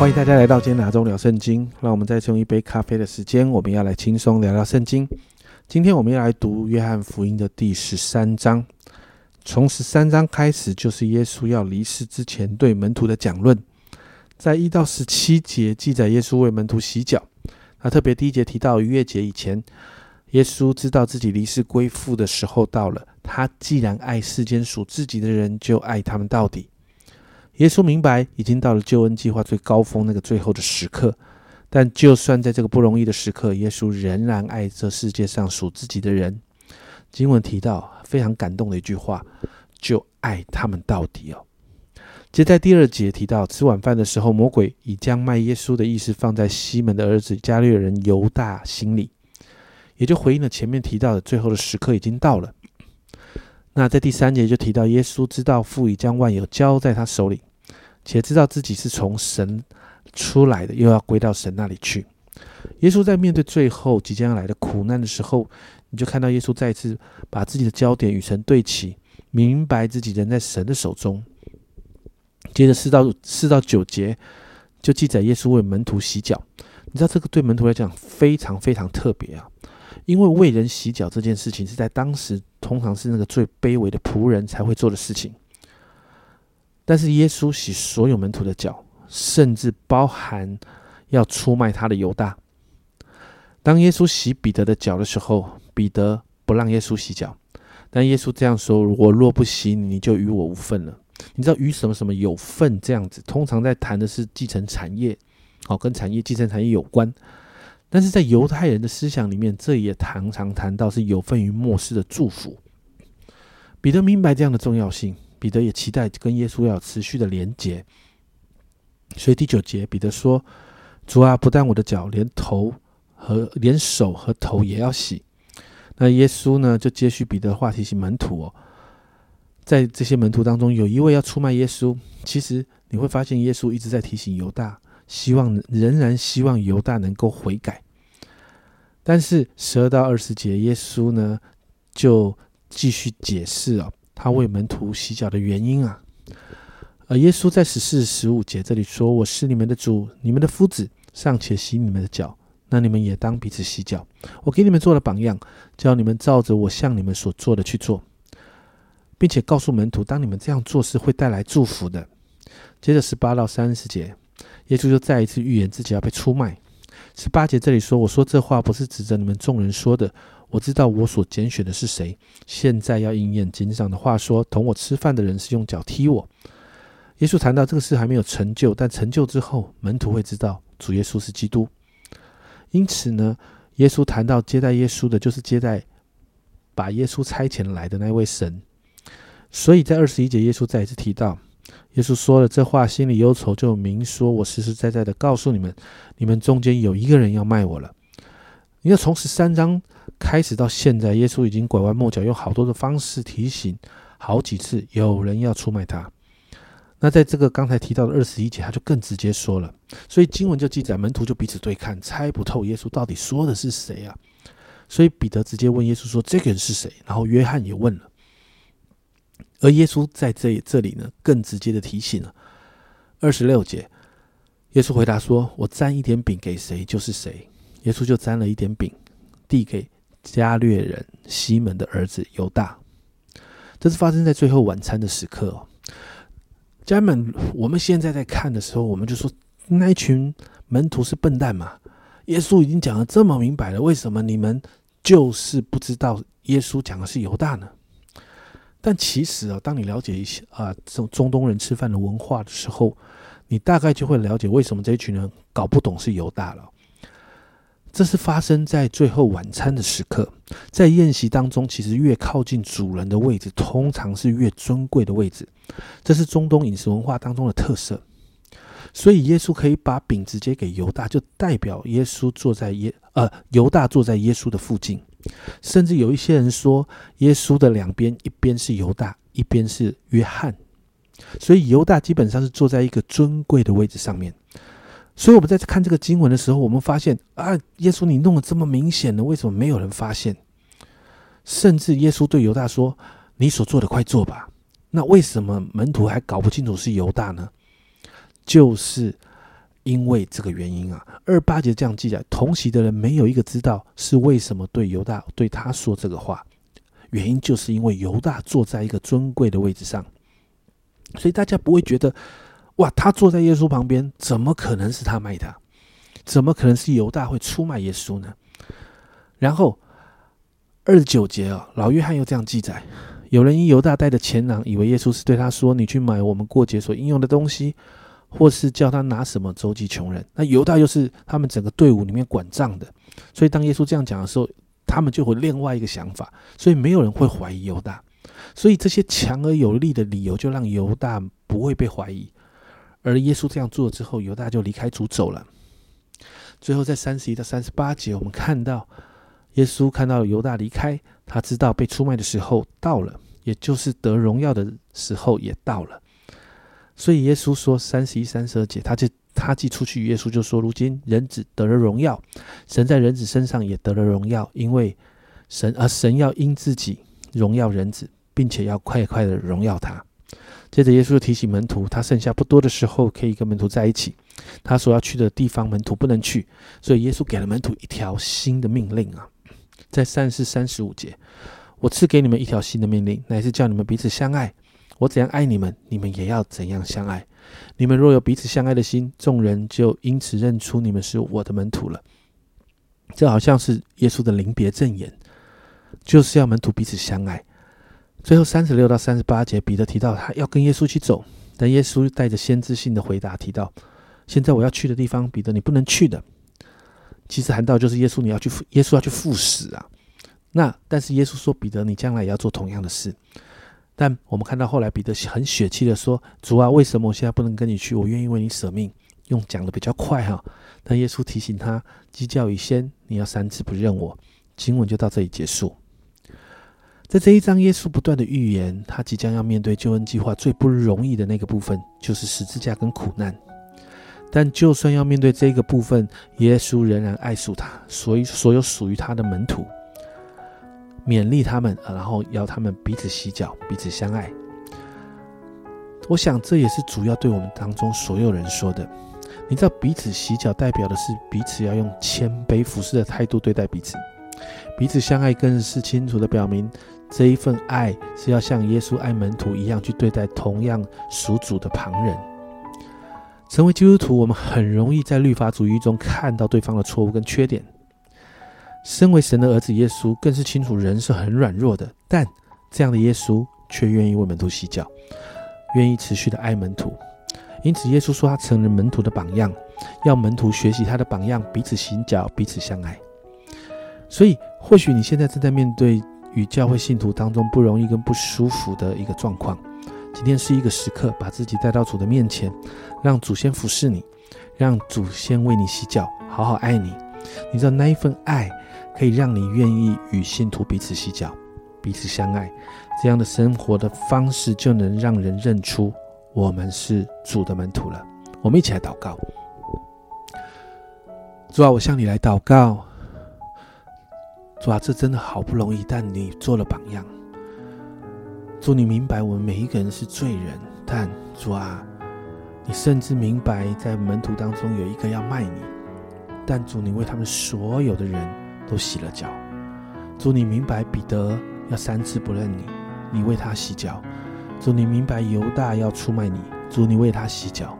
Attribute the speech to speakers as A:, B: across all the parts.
A: 欢迎大家来到今天拿中聊圣经。让我们再用一杯咖啡的时间，我们要来轻松聊聊圣经。今天我们要来读约翰福音的第十三章。从十三章开始，就是耶稣要离世之前对门徒的讲论。在一到十七节记载耶稣为门徒洗脚。那特别第一节提到逾越节以前，耶稣知道自己离世归父的时候到了。他既然爱世间属自己的人，就爱他们到底。耶稣明白已经到了救恩计划最高峰那个最后的时刻，但就算在这个不容易的时刻，耶稣仍然爱这世界上属自己的人。经文提到非常感动的一句话，就爱他们到底哦。接在第二节提到，吃晚饭的时候，魔鬼已将卖耶稣的意思放在西门的儿子加略人犹大心里，也就回应了前面提到的最后的时刻已经到了。那在第三节就提到，耶稣知道父已将万有交在他手里。且知道自己是从神出来的，又要归到神那里去。耶稣在面对最后即将要来的苦难的时候，你就看到耶稣再次把自己的焦点与神对齐，明白自己人在神的手中。接着四到四到九节就记载耶稣为门徒洗脚。你知道这个对门徒来讲非常非常特别啊，因为为人洗脚这件事情是在当时通常是那个最卑微的仆人才会做的事情。但是耶稣洗所有门徒的脚，甚至包含要出卖他的犹大。当耶稣洗彼得的脚的时候，彼得不让耶稣洗脚，但耶稣这样说：“我若不洗你，你就与我无份了。”你知道与什么什么有份这样子？通常在谈的是继承产业，好，跟产业继承产业有关。但是在犹太人的思想里面，这也常常谈到是有份于末世的祝福。彼得明白这样的重要性。彼得也期待跟耶稣要持续的连结，所以第九节彼得说：“主啊，不但我的脚，连头和连手和头也要洗。”那耶稣呢，就接续彼得话提醒门徒哦，在这些门徒当中，有一位要出卖耶稣。其实你会发现，耶稣一直在提醒犹大，希望仍然希望犹大能够悔改。但是十二到二十节，耶稣呢就继续解释哦。他为门徒洗脚的原因啊，而耶稣在十四、十五节这里说：“我是你们的主，你们的夫子，尚且洗你们的脚，那你们也当彼此洗脚。我给你们做了榜样，叫你们照着我向你们所做的去做，并且告诉门徒，当你们这样做是会带来祝福的。”接着十八到三十节，耶稣就再一次预言自己要被出卖。十八节这里说：“我说这话不是指着你们众人说的。”我知道我所拣选的是谁。现在要应验经上的话，说同我吃饭的人是用脚踢我。耶稣谈到这个事还没有成就，但成就之后，门徒会知道主耶稣是基督。因此呢，耶稣谈到接待耶稣的，就是接待把耶稣差遣来的那位神。所以在二十一节，耶稣再一次提到，耶稣说了这话，心里忧愁，就明说：我实实在在的告诉你们，你们中间有一个人要卖我了。你要从十三章。开始到现在，耶稣已经拐弯抹角，用好多的方式提醒好几次，有人要出卖他。那在这个刚才提到的二十一节，他就更直接说了。所以经文就记载，门徒就彼此对看，猜不透耶稣到底说的是谁啊？所以彼得直接问耶稣说：“这个人是谁？”然后约翰也问了。而耶稣在这这里呢，更直接的提醒了。二十六节，耶稣回答说：“我沾一点饼给谁，就是谁。”耶稣就沾了一点饼，递给。加略人西门的儿子犹大，这是发生在最后晚餐的时刻哦。家人们，我们现在在看的时候，我们就说那一群门徒是笨蛋嘛？耶稣已经讲的这么明白了，为什么你们就是不知道耶稣讲的是犹大呢？但其实啊，当你了解一些啊这种中东人吃饭的文化的时候，你大概就会了解为什么这一群人搞不懂是犹大了。这是发生在最后晚餐的时刻，在宴席当中，其实越靠近主人的位置，通常是越尊贵的位置。这是中东饮食文化当中的特色。所以耶稣可以把饼直接给犹大，就代表耶稣坐在耶呃犹大坐在耶稣的附近。甚至有一些人说，耶稣的两边，一边是犹大，一边是约翰。所以犹大基本上是坐在一个尊贵的位置上面。所以我们在看这个经文的时候，我们发现啊，耶稣你弄得这么明显了，为什么没有人发现？甚至耶稣对犹大说：“你所做的，快做吧。”那为什么门徒还搞不清楚是犹大呢？就是因为这个原因啊，二八节这样记载，同席的人没有一个知道是为什么对犹大对他说这个话，原因就是因为犹大坐在一个尊贵的位置上，所以大家不会觉得，哇，他坐在耶稣旁边，怎么可能是他卖他？怎么可能是犹大会出卖耶稣呢？然后二十九节啊，老约翰又这样记载：有人因犹大带的钱囊，以为耶稣是对他说：“你去买我们过节所应用的东西。”或是叫他拿什么周济穷人，那犹大又是他们整个队伍里面管账的，所以当耶稣这样讲的时候，他们就会另外一个想法，所以没有人会怀疑犹大，所以这些强而有力的理由就让犹大不会被怀疑，而耶稣这样做之后，犹大就离开主走了。最后在三十一到三十八节，我们看到耶稣看到犹大离开，他知道被出卖的时候到了，也就是得荣耀的时候也到了。所以耶稣说三十一、三十二节，他就他既出去，耶稣就说：如今人子得了荣耀，神在人子身上也得了荣耀，因为神而神要因自己荣耀人子，并且要快快的荣耀他。接着耶稣提醒门徒，他剩下不多的时候可以跟门徒在一起，他所要去的地方门徒不能去，所以耶稣给了门徒一条新的命令啊，在三十三十五节，我赐给你们一条新的命令，乃是叫你们彼此相爱。我怎样爱你们，你们也要怎样相爱。你们若有彼此相爱的心，众人就因此认出你们是我的门徒了。这好像是耶稣的临别赠言，就是要门徒彼此相爱。最后三十六到三十八节，彼得提到他要跟耶稣去走，但耶稣带着先知性的回答提到：现在我要去的地方，彼得你不能去的。其实谈到就是耶稣你要去，耶稣要去赴死啊。那但是耶稣说，彼得你将来也要做同样的事。但我们看到后来彼得很血气的说：“主啊，为什么我现在不能跟你去？我愿意为你舍命。”用讲的比较快哈。但耶稣提醒他：“鸡叫以先，你要三次不认我。”经文就到这里结束。在这一章，耶稣不断的预言，他即将要面对救恩计划最不容易的那个部分，就是十字架跟苦难。但就算要面对这个部分，耶稣仍然爱属他，所以所有属于他的门徒。勉励他们，然后要他们彼此洗脚，彼此相爱。我想这也是主要对我们当中所有人说的。你知道，彼此洗脚代表的是彼此要用谦卑服侍的态度对待彼此；彼此相爱更是清楚的表明，这一份爱是要像耶稣爱门徒一样去对待同样属主的旁人。成为基督徒，我们很容易在律法主义中看到对方的错误跟缺点。身为神的儿子，耶稣更是清楚人是很软弱的，但这样的耶稣却愿意为门徒洗脚，愿意持续的爱门徒。因此，耶稣说他成了门徒的榜样，要门徒学习他的榜样，彼此洗脚，彼此相爱。所以，或许你现在正在面对与教会信徒当中不容易跟不舒服的一个状况，今天是一个时刻，把自己带到主的面前，让祖先服侍你，让祖先为你洗脚，好好爱你。你知道那一份爱。可以让你愿意与信徒彼此洗脚，彼此相爱，这样的生活的方式就能让人认出我们是主的门徒了。我们一起来祷告，主啊，我向你来祷告，主啊，这真的好不容易，但你做了榜样。主，你明白我们每一个人是罪人，但主啊，你甚至明白在门徒当中有一个要卖你，但主，你为他们所有的人。都洗了脚，主你明白彼得要三次不认你，你为他洗脚；主你明白犹大要出卖你，主你为他洗脚。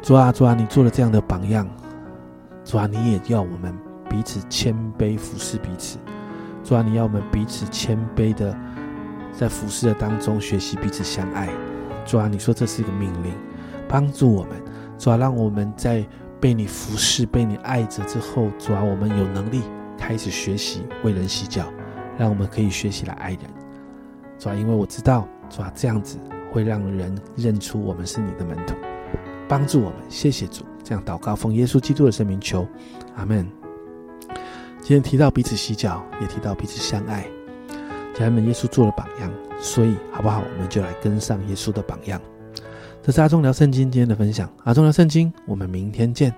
A: 主啊主啊，你做了这样的榜样，主啊你也要我们彼此谦卑服侍彼此。主啊你要我们彼此谦卑的在服侍的当中学习彼此相爱。主啊你说这是一个命令，帮助我们。主啊让我们在。被你服侍、被你爱着之后，主啊，我们有能力开始学习为人洗脚，让我们可以学习来爱人。主啊，因为我知道，主啊，这样子会让人认出我们是你的门徒，帮助我们。谢谢主，这样祷告奉耶稣基督的圣名求，阿门。今天提到彼此洗脚，也提到彼此相爱，家人们，耶稣做了榜样，所以好不好？我们就来跟上耶稣的榜样。这是阿忠聊圣经今天的分享，阿忠聊圣经，我们明天见。